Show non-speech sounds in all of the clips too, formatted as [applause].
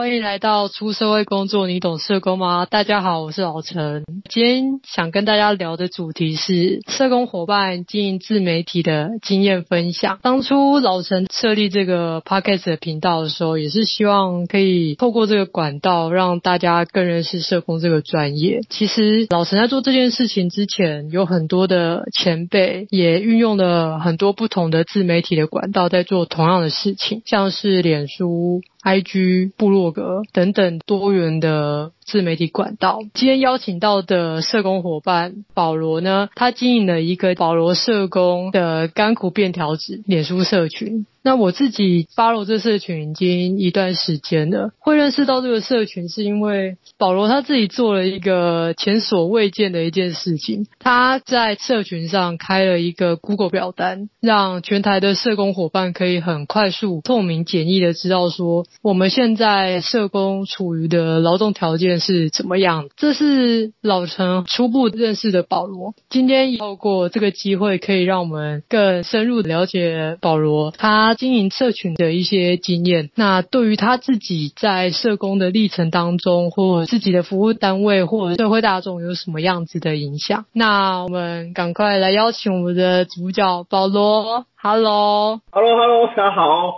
欢迎来到出社会工作，你懂社工吗？大家好，我是老陈。今天想跟大家聊的主题是社工伙伴经营自媒体的经验分享。当初老陈设立这个 Podcast 的频道的时候，也是希望可以透过这个管道，让大家更认识社工这个专业。其实老陈在做这件事情之前，有很多的前辈也运用了很多不同的自媒体的管道，在做同样的事情，像是脸书。IG、部落格等等多元的自媒体管道。今天邀请到的社工伙伴保罗呢，他经营了一个保罗社工的甘苦便条纸脸书社群。那我自己 follow 这社群已经一段时间了，会认识到这个社群是因为保罗他自己做了一个前所未见的一件事情，他在社群上开了一个 Google 表单，让全台的社工伙伴可以很快速、透明、简易的知道说我们现在社工处于的劳动条件是怎么样。这是老陈初步认识的保罗，今天透过这个机会，可以让我们更深入的了解保罗他。经营社群的一些经验，那对于他自己在社工的历程当中，或自己的服务单位或社会大众有什么样子的影响？那我们赶快来邀请我们的主角保罗。Hello，Hello，Hello，大家好，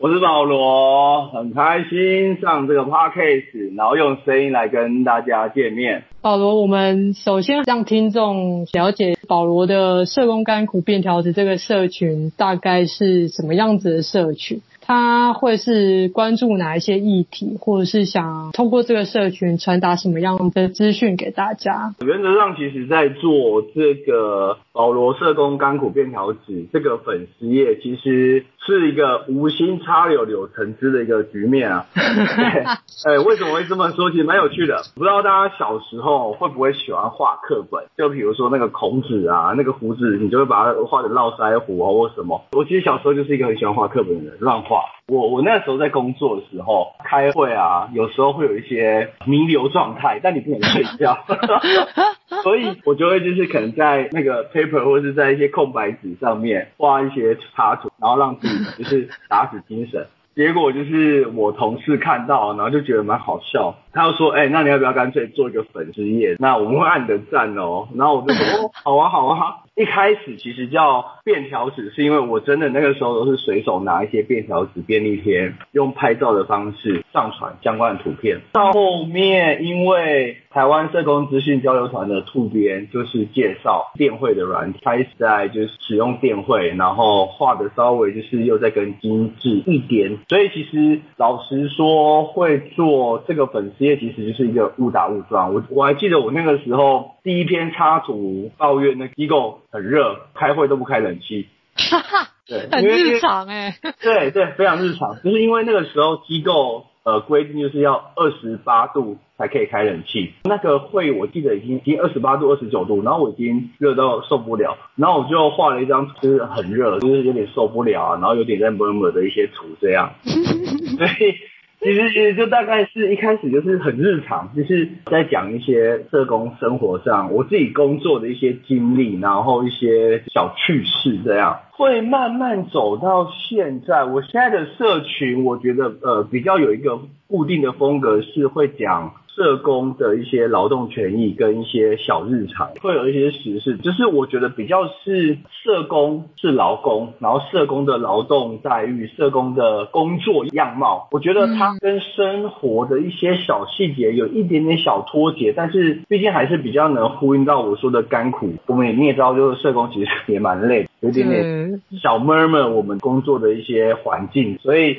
我是保罗，很开心上这个 Podcast，然后用声音来跟大家见面。保罗，我们首先让听众了解保罗的社工甘苦便条子这个社群大概是什么样子的社群。他会是关注哪一些议题，或者是想通过这个社群传达什么样的资讯给大家？原则上，其实在做这个保罗社工甘苦便条纸这个粉丝页，其实是一个无心插柳柳成枝的一个局面啊。[laughs] 对，哎，为什么会这么说？其实蛮有趣的。不知道大家小时候会不会喜欢画课本？就比如说那个孔子啊，那个胡子，你就会把它画成络腮胡啊，或什么。我其实小时候就是一个很喜欢画课本的人，乱画。我我那时候在工作的时候开会啊，有时候会有一些弥留状态，但你不能睡觉，[laughs] 所以我就会就是可能在那个或是在一些空白纸上面画一些插图，然后让自己就是打起精神。结果就是我同事看到，然后就觉得蛮好笑，他就说：“哎、那你要不要干脆做一个粉丝页？那我们会按你的赞哦。”然后我就说：“哦，好啊，好啊。”一开始其实叫便条纸，是因为我真的那个时候都是随手拿一些便条纸、便利贴，用拍照的方式上传相关的图片。到后面，因为台湾社工资讯交流团的兔编就是介绍电绘的软体，开始在就是使用电绘，然后画的稍微就是又在更精致一点。所以其实老实说，会做这个粉丝页其实就是一个误打误撞。我我还记得我那个时候第一篇插图抱怨那机构。很热，开会都不开冷气，哈哈，对，很日常哎，对对，非常日常，就是因为那个时候机构呃规定就是要二十八度才可以开冷气，那个会我记得已经已经二十八度、二十九度，然后我已经热到受不了，然后我就画了一张就是很热，就是有点受不了啊，然后有点在 murmur 的一些图这样，[laughs] 所以。其实其实就大概是一开始就是很日常，就是在讲一些社工生活上我自己工作的一些经历，然后一些小趣事这样，会慢慢走到现在。我现在的社群，我觉得呃比较有一个固定的风格，是会讲。社工的一些劳动权益跟一些小日常，会有一些时事，就是我觉得比较是社工是劳工，然后社工的劳动待遇、社工的工作样貌，我觉得它跟生活的一些小细节有一点点小脱节，但是毕竟还是比较能呼应到我说的甘苦。我们也你也知道，就是社工其实也蛮累，有点点小 murmur 我们工作的一些环境，所以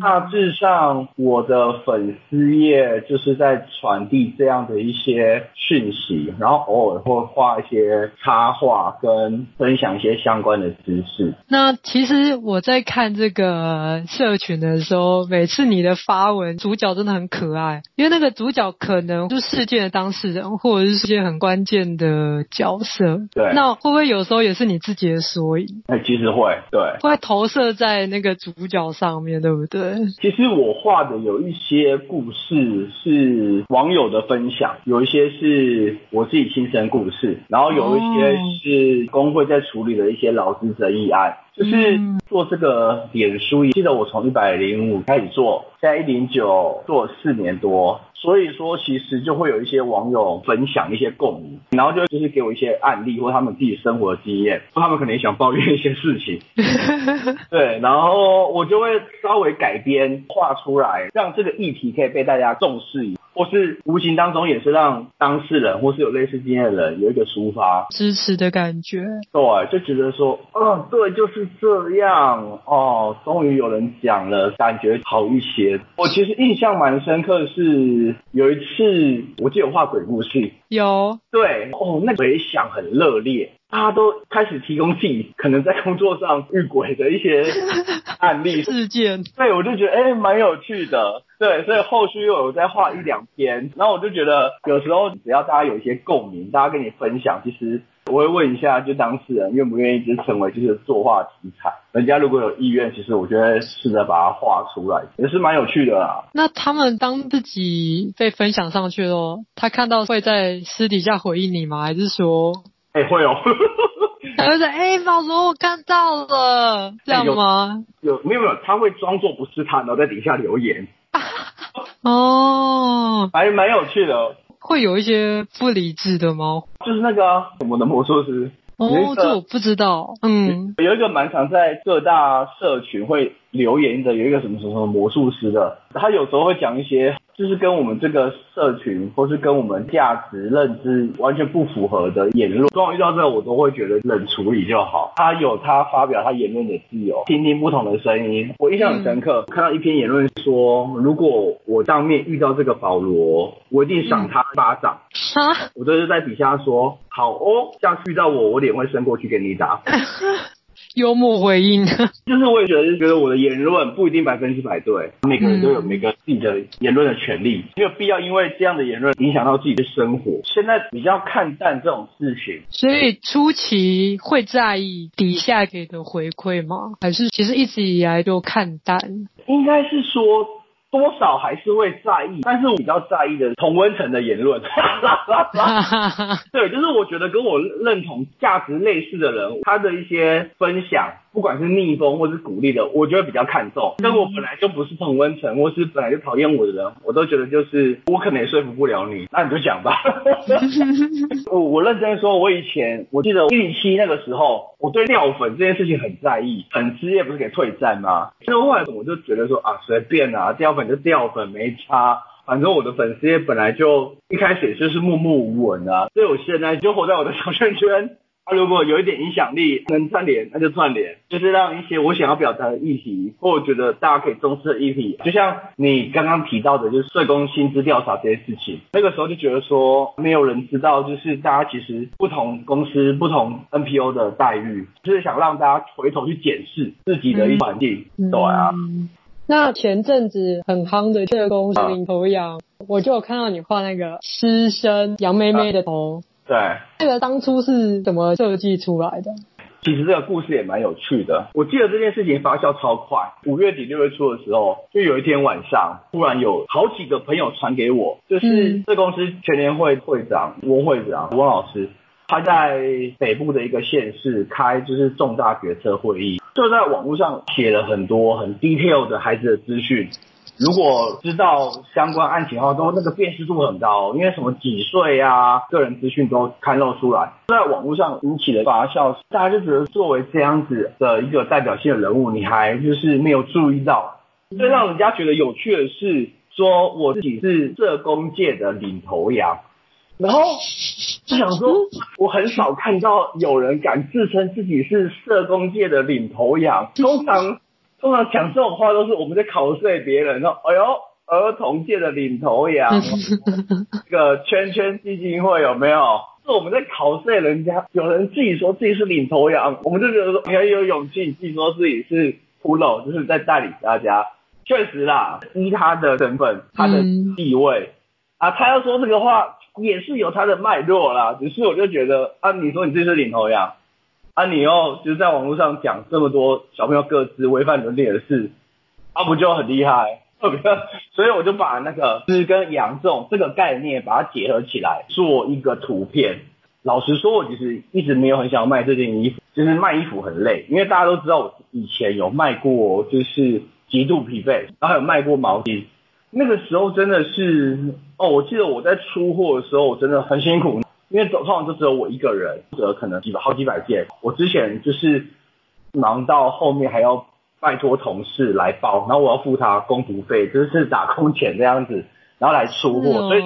大致上我的粉丝页就是在。传递这样的一些讯息，然后偶尔会画一些插画，跟分享一些相关的知识。那其实我在看这个社群的时候，每次你的发文主角真的很可爱，因为那个主角可能就是事件的当事人，或者是事件很关键的角色。对。那会不会有时候也是你自己的缩影？哎，其实会，对。会投射在那个主角上面对不对？其实我画的有一些故事是。网友的分享，有一些是我自己亲身故事，然后有一些是工会在处理的一些劳资争议案。就是做这个脸书，记得我从一百零五开始做，现在一零九做了四年多，所以说其实就会有一些网友分享一些共鸣，然后就就是给我一些案例或他们自己生活的经验，或他们可能也想抱怨一些事情，[laughs] 对，然后我就会稍微改编画出来，让这个议题可以被大家重视一下。或是无形当中也是让当事人或是有类似经验的人有一个抒发支持的感觉，对，就觉得说，哦，对，就是这样，哦，终于有人讲了，感觉好一些。我其实印象蛮深刻的是有一次，我记得有画鬼故事，有，对，哦，那回响很热烈。大家都开始提供自己可能在工作上遇鬼的一些 [laughs] 案例事件，对，我就觉得哎，蛮有趣的，对，所以后续又有再画一两篇，然后我就觉得有时候只要大家有一些共鸣，大家跟你分享，其实我会问一下，就当事人愿不愿意就成为就是作画题材，人家如果有意愿，其实我觉得试着把它画出来也是蛮有趣的啦。那他们当自己被分享上去了，他看到会在私底下回应你吗？还是说？哎、欸，会哦，他会说：“ [laughs] 哎、欸，保罗，我看到了，这样吗？”有没有没有？他会装作不是他，然后在底下留言。[laughs] 哦，还蛮有趣的。会有一些不理智的吗？就是那个、啊、我们的魔术师。哦，这我不知道。嗯，有一个蛮常在各大社群会留言的，有一个什么什么魔术师的，他有时候会讲一些。就是跟我们这个社群，或是跟我们价值认知完全不符合的言论，当我遇到这个，我都会觉得冷处理就好。他有他发表他言论的自由，听听不同的声音。我印象很深刻，嗯、看到一篇言论说，如果我当面遇到这个保罗，我一定赏他一巴掌。我就是在底下说，好哦，下次遇到我，我脸会伸过去给你打。[laughs] 幽默回应，[laughs] 就是我也觉得，就觉得我的言论不一定百分之百对，每个人都有每个自己的言论的权利，没有必要因为这样的言论影响到自己的生活。现在比较看淡这种事情，所以初期会在意底下给的回馈吗？还是其实一直以来都看淡？应该是说。多少还是会在意，但是我比较在意的是同温层的言论。[laughs] 对，就是我觉得跟我认同价值类似的人，他的一些分享。不管是逆风或是鼓励的，我觉得比较看重。但我本来就不是同温层，或是本来就讨厌我的人，我都觉得就是我可能也说服不了你，那你就讲吧。[laughs] 我我认真说，我以前我记得一零七那个时候，我对掉粉这件事情很在意。粉丝也不是给退赞吗？所以后来我就觉得说啊，随便啊，掉粉就掉粉，没差。反正我的粉丝也本来就一开始也就是默默无闻啊，所以我现在就活在我的小圈圈。他、啊、如果有一点影响力，能串联，那就串联，就是让一些我想要表达的议题，或我觉得大家可以重视的议题，就像你刚刚提到的，就是社工薪资调查这些事情，那个时候就觉得说，没有人知道，就是大家其实不同公司、不同 NPO 的待遇，就是想让大家回头去检视自己的一环境，嗯、对啊。那前阵子很夯的社工是领头羊，啊、我就有看到你画那个师生杨妹妹的头。啊对，这个当初是怎么设计出来的？其实这个故事也蛮有趣的。我记得这件事情发酵超快，五月底六月初的时候，就有一天晚上，突然有好几个朋友传给我，就是这公司全联会会长翁会长翁老师，他在北部的一个县市开就是重大决策会议，就在网络上写了很多很 detail 的孩子的资讯。如果知道相关案情的话，都那个辨识度很高，因为什么几岁啊，个人资讯都刊露出来，在网络上引起了发酵，大家就觉得作为这样子的一个代表性的人物，你还就是没有注意到。最让人家觉得有趣的是，说我自己是社工界的领头羊，然后就想说，我很少看到有人敢自称自己是社工界的领头羊，通常。通常讲这种话都是我们在考碎别人，说：“哎呦，儿童界的领头羊，[laughs] 这个圈圈基金会有没有？”是我们在考碎人家。有人自己说自己是领头羊，我们就觉得说你很有勇气，自己说自己是 pro，就是在带领大家。确实啦，依他的身份，他的地位、嗯、啊，他要说这个话也是有他的脉络啦。只是我就觉得啊，你说你自己是领头羊。啊，你又就是在网络上讲这么多小朋友各自违反伦理的事，啊，不就很厉害？[laughs] 所以我就把那个诗跟杨仲这个概念把它结合起来，做一个图片。老实说，我其实一直没有很想要卖这件衣服，就是卖衣服很累，因为大家都知道我以前有卖过，就是极度疲惫，然后还有卖过毛巾。那个时候真的是哦，我记得我在出货的时候，我真的很辛苦，因为通常就只有我一个人，或者可能几百好几百件。我之前就是忙到后面还要拜托同事来包，然后我要付他工读费，就是打工钱这样子。然后来出货，所以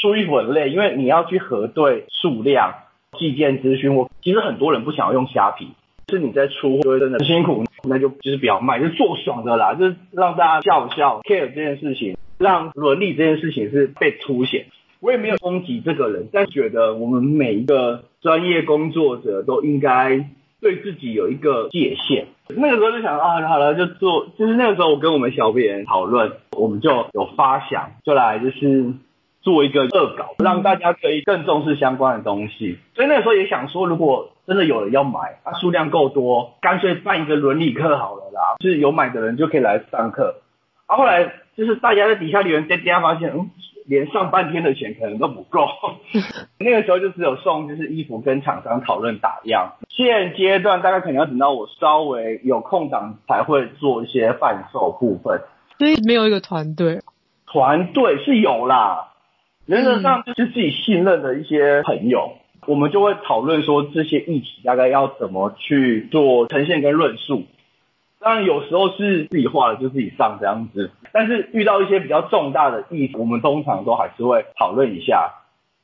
出衣服很累，因为你要去核对数量、寄件资讯。我其实很多人不想要用虾皮，是你在出货真的很辛苦，那就就是不要卖，就做爽的啦，就是让大家笑笑 care 这件事情，让伦理这件事情是被凸显。我也没有攻击这个人，但觉得我们每一个专业工作者都应该对自己有一个界限。那个时候就想啊，好了，就做。就是那个时候，我跟我们小编讨论，我们就有发想，就来就是做一个恶搞，让大家可以更重视相关的东西。所以那个时候也想说，如果真的有人要买，啊，数量够多，干脆办一个伦理课好了啦，就是有买的人就可以来上课。啊，后来就是大家在底下留言，大家发现，嗯。连上半天的钱可能都不够，[laughs] 那个时候就只有送就是衣服跟厂商讨论打样。现阶段大概可能要等到我稍微有空档才会做一些贩售部分。所以没有一个团队，团队是有啦，原则上就是自己信任的一些朋友，嗯、我们就会讨论说这些议题大概要怎么去做呈现跟论述。当然有时候是自己画的就自己上这样子，但是遇到一些比较重大的议题，我们通常都还是会讨论一下，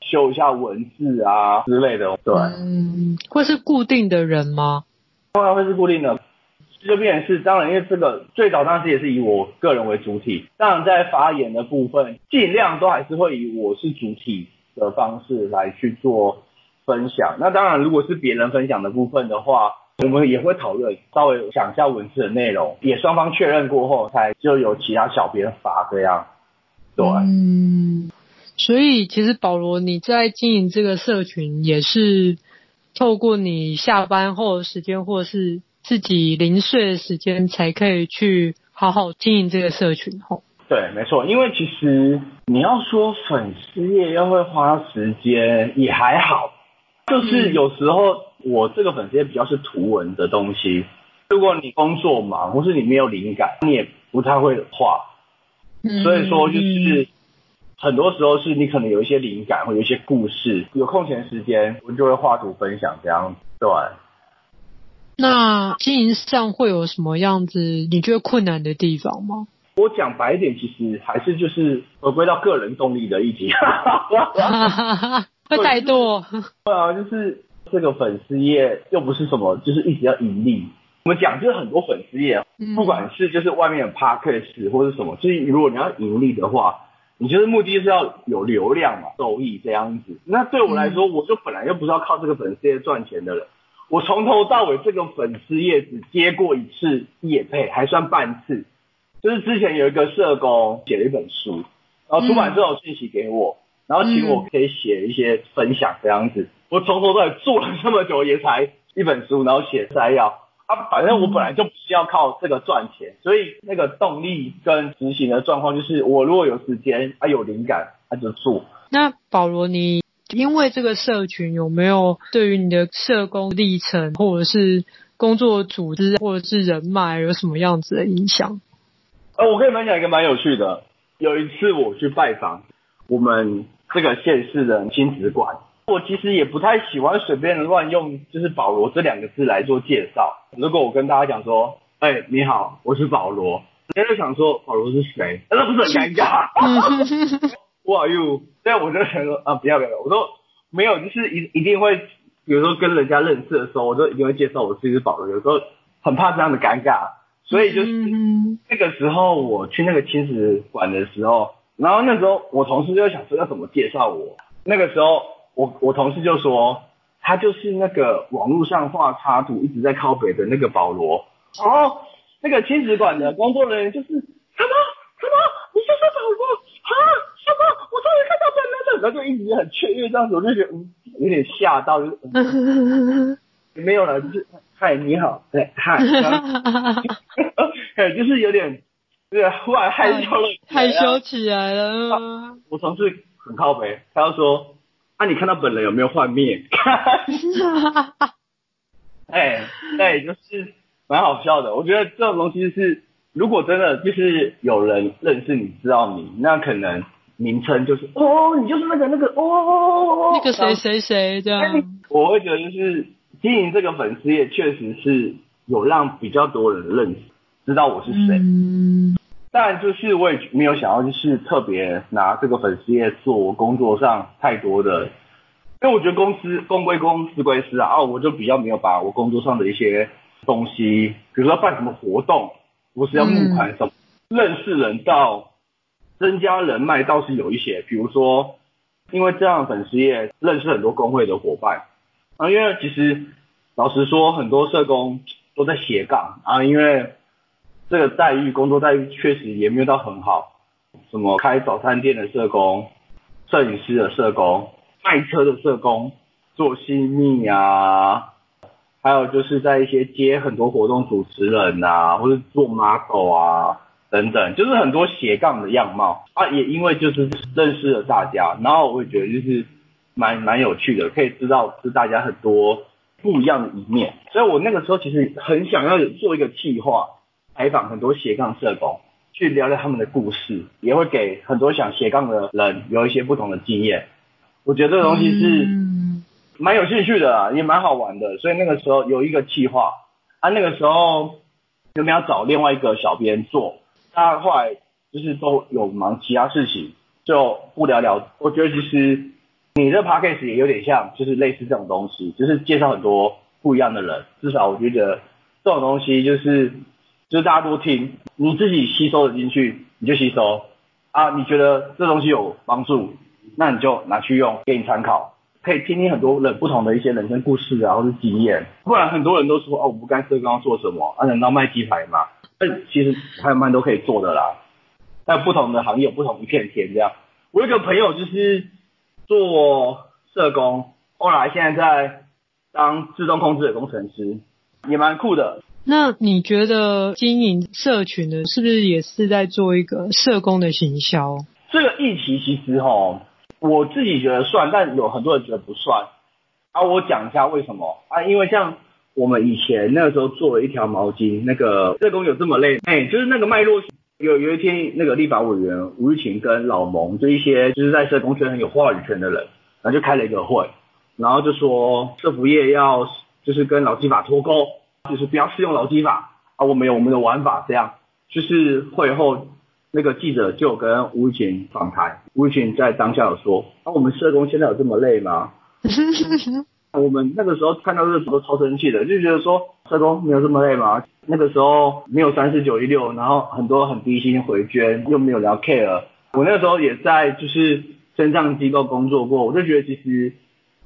修一下文字啊之类的。对，嗯，会是固定的人吗？当然会是固定的，就变成是当然，因为这个最早当时也是以我个人为主体，当然在发言的部分，尽量都还是会以我是主体的方式来去做分享。那当然，如果是别人分享的部分的话。我们也会讨论，稍微讲一下文字的内容，也双方确认过后，才就有其他小编发这样。对，嗯，所以其实保罗你在经营这个社群，也是透过你下班后的时间，或者是自己零碎的时间，才可以去好好经营这个社群。吼，对，没错，因为其实你要说粉丝业要会花时间，也还好，就是有时候。嗯我这个粉丝业比较是图文的东西，如果你工作忙或是你没有灵感，你也不太会画，所以说就是很多时候是你可能有一些灵感或有一些故事，有空闲时间我就会画图分享这样子。对。那经营上会有什么样子你觉得困难的地方吗？我讲白一点，其实还是就是回归到个人动力的议题。[laughs] 会太多。对啊，就是。这个粉丝业又不是什么，就是一直要盈利。我们讲就是很多粉丝业，不管是就是外面的 podcast 或是什么，就是如果你要盈利的话，你就是目的就是要有流量嘛，收益这样子。那对我来说，我就本来就不是要靠这个粉丝业赚钱的人。我从头到尾这个粉丝页只接过一次也配，还算半次。就是之前有一个社工写了一本书，然后出版社有信息给我，然后请我可以写一些分享这样子。我从头到尾做了这么久，也才一本书，然后写摘要啊。反正我本来就不是要靠这个赚钱，所以那个动力跟执行的状况就是，我如果有时间啊，有灵感，他就做。那保罗，你因为这个社群有没有对于你的社工历程，或者是工作组织，或者是人脉，有什么样子的影响？呃，我可以分享一个蛮有趣的。有一次我去拜访我们这个县市的亲子馆。我其实也不太喜欢随便乱用，就是保罗这两个字来做介绍。如果我跟大家讲说，哎、欸，你好，我是保罗，人家就想说保罗是谁？那不是很尴尬 [laughs] [laughs] [laughs]？Who are you？所以我就想说啊，不要不要，我说没有，就是一一定会，比如说跟人家认识的时候，我都一定会介绍我自己是保罗。有时候很怕这样的尴尬，所以就是那个时候我去那个亲子馆的时候，然后那时候我同事就想说要怎么介绍我，那个时候。我我同事就说，他就是那个网络上画插图一直在靠北的那个保罗。哦，那个亲子馆的工作人员就是什么什么，你就是保罗啊？然后就一直很雀跃这样子，我就觉得嗯有点吓到，就是、嗯、没有了，就是嗨你好，对嗨，[laughs] [laughs] 就是有点对，忽然害羞了，害羞起来了。啊、我同事很靠北，他就说：“啊，你看到本人有没有幻灭？” [laughs] 哎，对，就是蛮好笑的。我觉得这种东西是，如果真的就是有人认识你，知道你，那可能名称就是哦，你就是那个那个哦，那个谁谁谁这样。我会觉得就是经营这个粉丝页，确实是有让比较多人认识，知道我是谁。嗯。但就是我也没有想要，就是特别拿这个粉丝业做我工作上太多的，因为我觉得公司公归公，私归私啊，我就比较没有把我工作上的一些东西，比如说办什么活动，我是要募款什么，认识人到增加人脉倒是有一些，比如说因为这样粉丝页认识很多工会的伙伴啊，因为其实老实说，很多社工都在斜杠啊，因为。这个待遇，工作待遇确实也没有到很好。什么开早餐店的社工、摄影师的社工、卖车的社工、做新秘啊，还有就是在一些接很多活动主持人啊，或者做 model 啊等等，就是很多斜杠的样貌啊。也因为就是认识了大家，然后我会觉得就是蛮蛮有趣的，可以知道是大家很多不一样的一面。所以我那个时候其实很想要做一个计划。采访很多斜杠社工，去聊聊他们的故事，也会给很多想斜杠的人有一些不同的经验。我觉得这个东西是蛮有兴趣的，也蛮好玩的。所以那个时候有一个计划，啊，那个时候有没有找另外一个小编做？他后来就是都有忙其他事情，就不了了。我觉得其实你这 podcast 也有点像，就是类似这种东西，就是介绍很多不一样的人。至少我觉得这种东西就是。就是大家都听，你自己吸收的进去，你就吸收啊。你觉得这东西有帮助，那你就拿去用，给你参考，可以听听很多人不同的一些人生故事啊，或是经验。不然很多人都说哦，我不干社工要做什么？啊，难道卖鸡排吗？但其实还有蛮多可以做的啦。在不同的行业有不同一片天这样。我有个朋友就是做社工，后来现在在当自动控制的工程师，也蛮酷的。那你觉得经营社群呢，是不是也是在做一个社工的行销？这个议题其实吼，我自己觉得算，但有很多人觉得不算。啊，我讲一下为什么啊？因为像我们以前那个时候做了一条毛巾，那个社工有这么累？哎，就是那个脉络，有有一天那个立法委员吴玉琴跟老蒙，就一些就是在社工圈很有话语权的人，然后就开了一个会，然后就说社服业要就是跟劳基法脱钩。就是不要适用劳基法啊，我们有我们的玩法，这样就是会后那个记者就跟吴玉群访谈，吴玉群在当下有说，啊，我们社工现在有这么累吗？[laughs] 我们那个时候看到这个时候超生气的，就觉得说社工没有这么累吗？那个时候没有三四九一六，然后很多很低薪回捐，又没有聊 care。我那个时候也在就是身障机构工作过，我就觉得其实。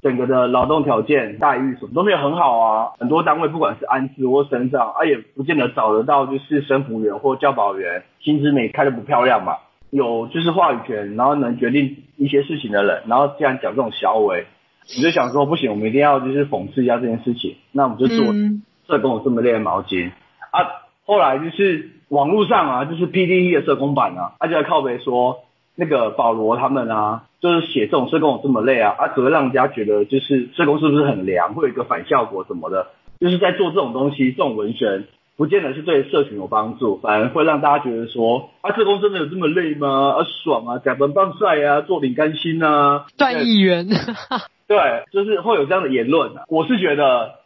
整个的劳动条件待遇什么都没有很好啊，很多单位不管是安置或身障，啊也不见得找得到就是生服员或教保员，薪资没开得不漂亮嘛。有就是话语权，然后能决定一些事情的人，然后既然讲这种小伟，你就想说不行，我们一定要就是讽刺一下这件事情，那我们就做社工有这么累的毛巾啊。后来就是网络上啊，就是 PDE 的社工版啊，他就在靠北说那个保罗他们啊。就是写这种社工有这么累啊，啊，只会让人家觉得就是社工是不是很凉，会有一个反效果什么的。就是在做这种东西，这种文宣，不见得是对社群有帮助，反而会让大家觉得说，啊，社工真的有这么累吗？啊，爽啊，加班棒晒啊，做领干心啊，赚议员。[laughs] 对，就是会有这样的言论啊。我是觉得，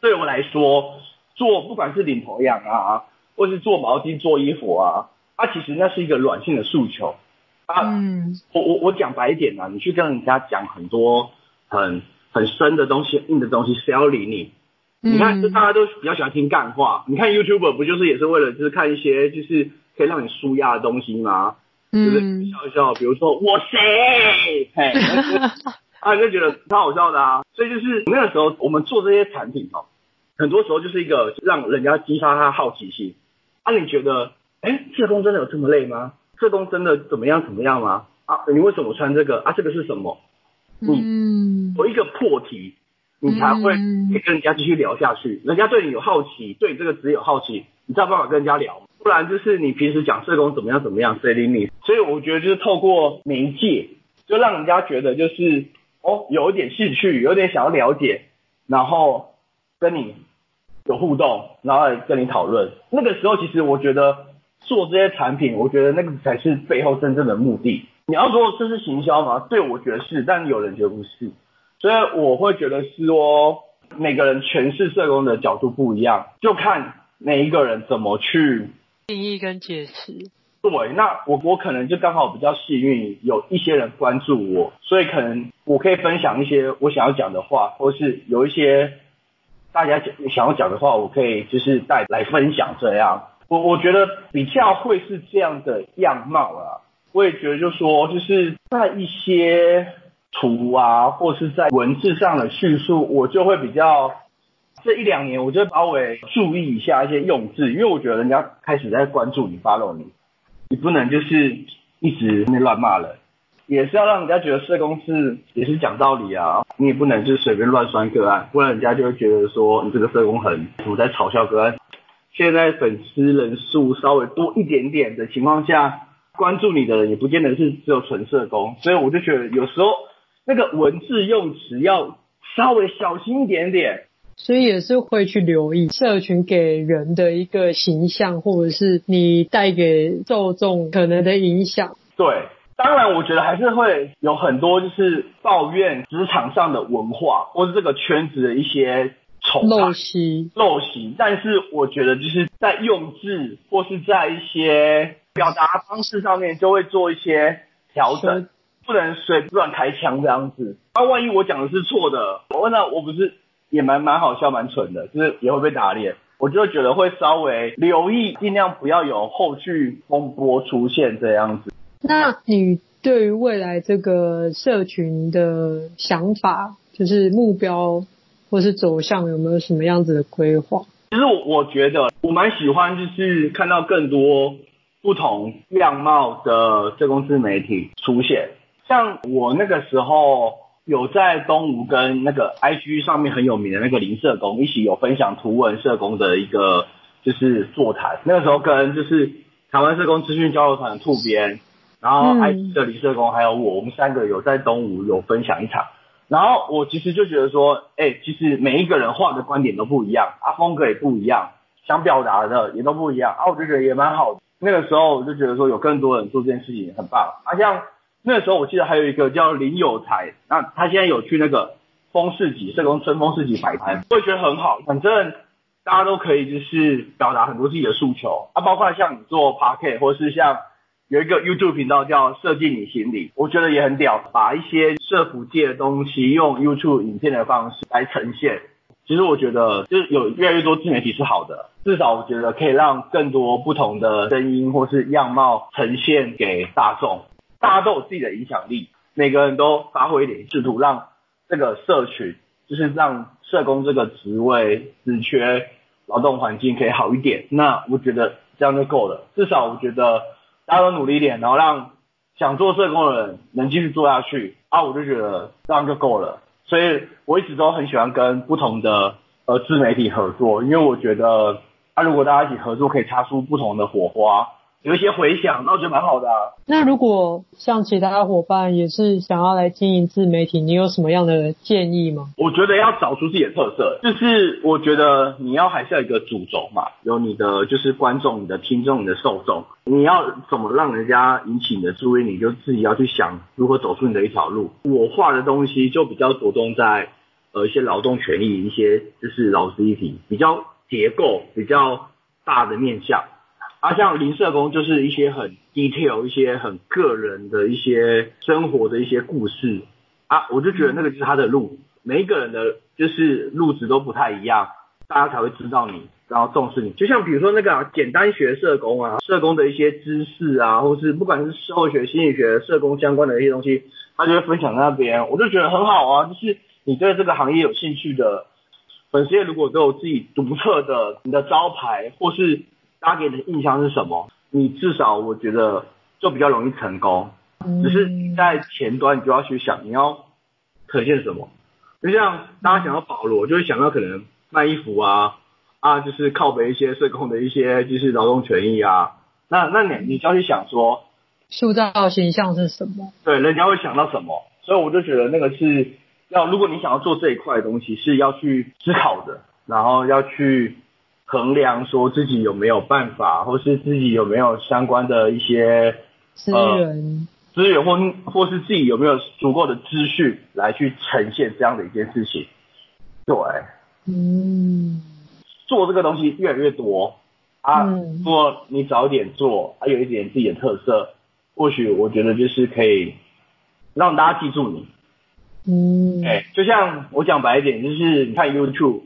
对我来说，做不管是领头羊啊，或是做毛巾、做衣服啊，啊，其实那是一个软性的诉求。啊，嗯，我我我讲白一点啊，你去跟人家讲很多很很深的东西、硬的东西，谁要理你？嗯、你看，就大家都比较喜欢听干话。你看 YouTuber 不就是也是为了就是看一些就是可以让你舒压的东西吗？嗯，就是笑一笑，比如说我谁，嘿，[laughs] 啊，你就觉得超好笑的啊。所以就是那个时候我们做这些产品哦，很多时候就是一个让人家激发他好奇心。啊，你觉得，哎，社工真的有这么累吗？社工真的怎么样怎么样吗？啊，你为什么穿这个啊？这个是什么？嗯有一个破题，你才会跟人家继续聊下去。人家对你有好奇，对你这个职业有好奇，你才有办法跟人家聊。不不然就是你平时讲社工怎么样怎么样，谁理你？所以我觉得就是透过媒介，就让人家觉得就是哦，有一点兴趣，有点想要了解，然后跟你有互动，然后跟你讨论。那个时候其实我觉得做这些产品，我觉得那个才是背后真正的目的。你要说这是行销吗？对，我觉得是，但有人觉得不是。所以我会觉得是说，每个人诠释社工的角度不一样，就看每一个人怎么去定义跟解释。对，那我我可能就刚好比较幸运，有一些人关注我，所以可能我可以分享一些我想要讲的话，或是有一些大家讲想要讲的话，我可以就是带来分享这样。我我觉得比较会是这样的样貌啊。我也觉得就是说，就是在一些。图啊，或是在文字上的叙述，我就会比较这一两年，我就稍微注意一下一些用字，因为我觉得人家开始在关注你，follow 你，你不能就是一直那乱骂人，也是要让人家觉得社工是也是讲道理啊，你也不能就是随便乱酸个案，不然人家就会觉得说你这个社工很我在嘲笑个案。现在粉丝人数稍微多一点点的情况下，关注你的人也不见得是只有纯社工，所以我就觉得有时候。那个文字用词要稍微小心一点点，所以也是会去留意社群给人的一个形象，或者是你带给受众可能的影响。对，当然我觉得还是会有很多就是抱怨职场上的文化，或是这个圈子的一些丑陋习陋习。但是我觉得就是在用字或是在一些表达方式上面，就会做一些调整。不能随便开枪这样子，那、啊、万一我讲的是错的，我问他，我不是也蛮蛮好笑蛮蠢的，就是也会被打脸，我就觉得会稍微留意，尽量不要有后续风波出现这样子。那你对于未来这个社群的想法，就是目标或是走向，有没有什么样子的规划？其实我我觉得我蛮喜欢，就是看到更多不同样貌的社公司媒体出现。像我那个时候有在东吴跟那个 IG 上面很有名的那个林社工一起有分享图文社工的一个就是座谈，那个时候跟就是台湾社工资讯交流团的兔编，然后 IG 的林社工还有我，我们三个有在东吴有分享一场，然后我其实就觉得说，哎，其实每一个人画的观点都不一样，啊，风格也不一样，想表达的也都不一样，啊，我就觉得也蛮好的。那个时候我就觉得说有更多人做这件事情很棒，啊，像。那个时候我记得还有一个叫林有才，那他现在有去那个风市集，社工春风市集摆摊，我也觉得很好。反正大家都可以就是表达很多自己的诉求啊，包括像你做 parkit，或是像有一个 YouTube 频道叫设计你心里，我觉得也很屌，把一些社服界的东西用 YouTube 影片的方式来呈现。其实我觉得就是有越来越多自媒体是好的，至少我觉得可以让更多不同的声音或是样貌呈现给大众。大家都有自己的影响力，每个人都发挥一点，试图让这个社群，就是让社工这个职位职缺劳动环境可以好一点。那我觉得这样就够了，至少我觉得大家都努力一点，然后让想做社工的人能继续做下去啊，我就觉得这样就够了。所以我一直都很喜欢跟不同的呃自媒体合作，因为我觉得啊，如果大家一起合作，可以擦出不同的火花。有一些回响，那我觉得蛮好的啊。那如果像其他伙伴也是想要来经营自媒体，你有什么样的建议吗？我觉得要找出自己的特色，就是我觉得你要还是要一个主轴嘛，有你的就是观众、你的听众、你的受众，你要怎么让人家引起你的注意，你就自己要去想如何走出你的一条路。我画的东西就比较着重在呃一些劳动权益、一些就是劳资议题，比较结构比较大的面向。啊，像林社工就是一些很 detail、一些很个人的一些生活的一些故事啊，我就觉得那个就是他的路，每一个人的就是路子都不太一样，大家才会知道你，然后重视你。就像比如说那个、啊、简单学社工啊，社工的一些知识啊，或是不管是社会学、心理学、社工相关的一些东西，他就会分享在那边，我就觉得很好啊。就是你对这个行业有兴趣的粉丝，如果都有自己独特的你的招牌，或是。大家给你的印象是什么？你至少我觉得就比较容易成功。只是在前端，你就要去想你要呈现什么。就像大家想到保罗，就会想到可能卖衣服啊，啊，就是靠北一些社工的一些就是劳动权益啊。那那你你就要去想说，塑造形象是什么？对，人家会想到什么？所以我就觉得那个是要，如果你想要做这一块的东西，是要去思考的，然后要去衡量说自己有没有办法，或是自己有没有相关的一些资源，资源或或是自己有没有足够的资讯来去呈现这样的一件事情。对，嗯，做这个东西越来越多啊，如果你早点做，还有一点自己的特色，或许我觉得就是可以。让大家记住你，嗯，哎、欸，就像我讲白一点，就是你看 YouTube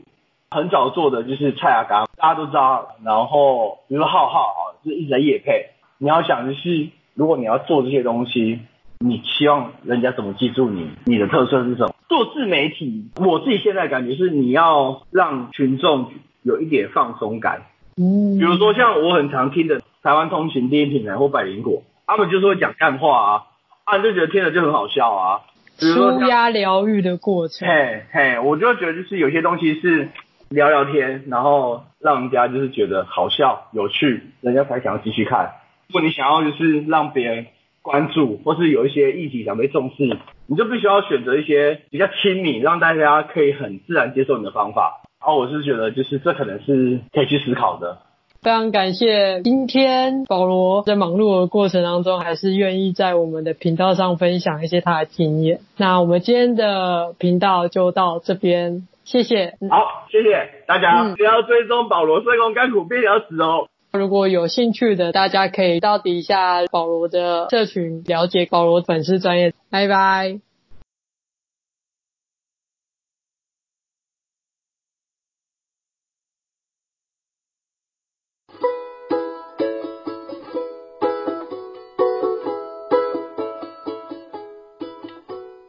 很早做的就是蔡阿刚，大家都知道。然后比如说浩浩啊，就是一直在夜配。你要想的是，如果你要做这些东西，你希望人家怎么记住你？你的特色是什么？做自媒体，我自己现在感觉是你要让群众有一点放松感。嗯，比如说像我很常听的台湾通勤第一品牌或百灵果，他们就是会讲干话啊。啊，就觉得听了就很好笑啊，舒压疗愈的过程。嘿，嘿，我就觉得就是有些东西是聊聊天，然后让人家就是觉得好笑、有趣，人家才想要继续看。如果你想要就是让别人关注，或是有一些议题想被重视，你就必须要选择一些比较亲民，让大家可以很自然接受你的方法。然后我是觉得就是这可能是可以去思考的。非常感谢今天保罗在忙碌的过程当中，还是愿意在我们的频道上分享一些他的经验。那我们今天的频道就到这边，谢谢。好，谢谢大家，不要追踪保罗社工干苦必要死哦。如果有兴趣的，大家可以到底下保罗的社群了解保罗粉丝专业。拜拜。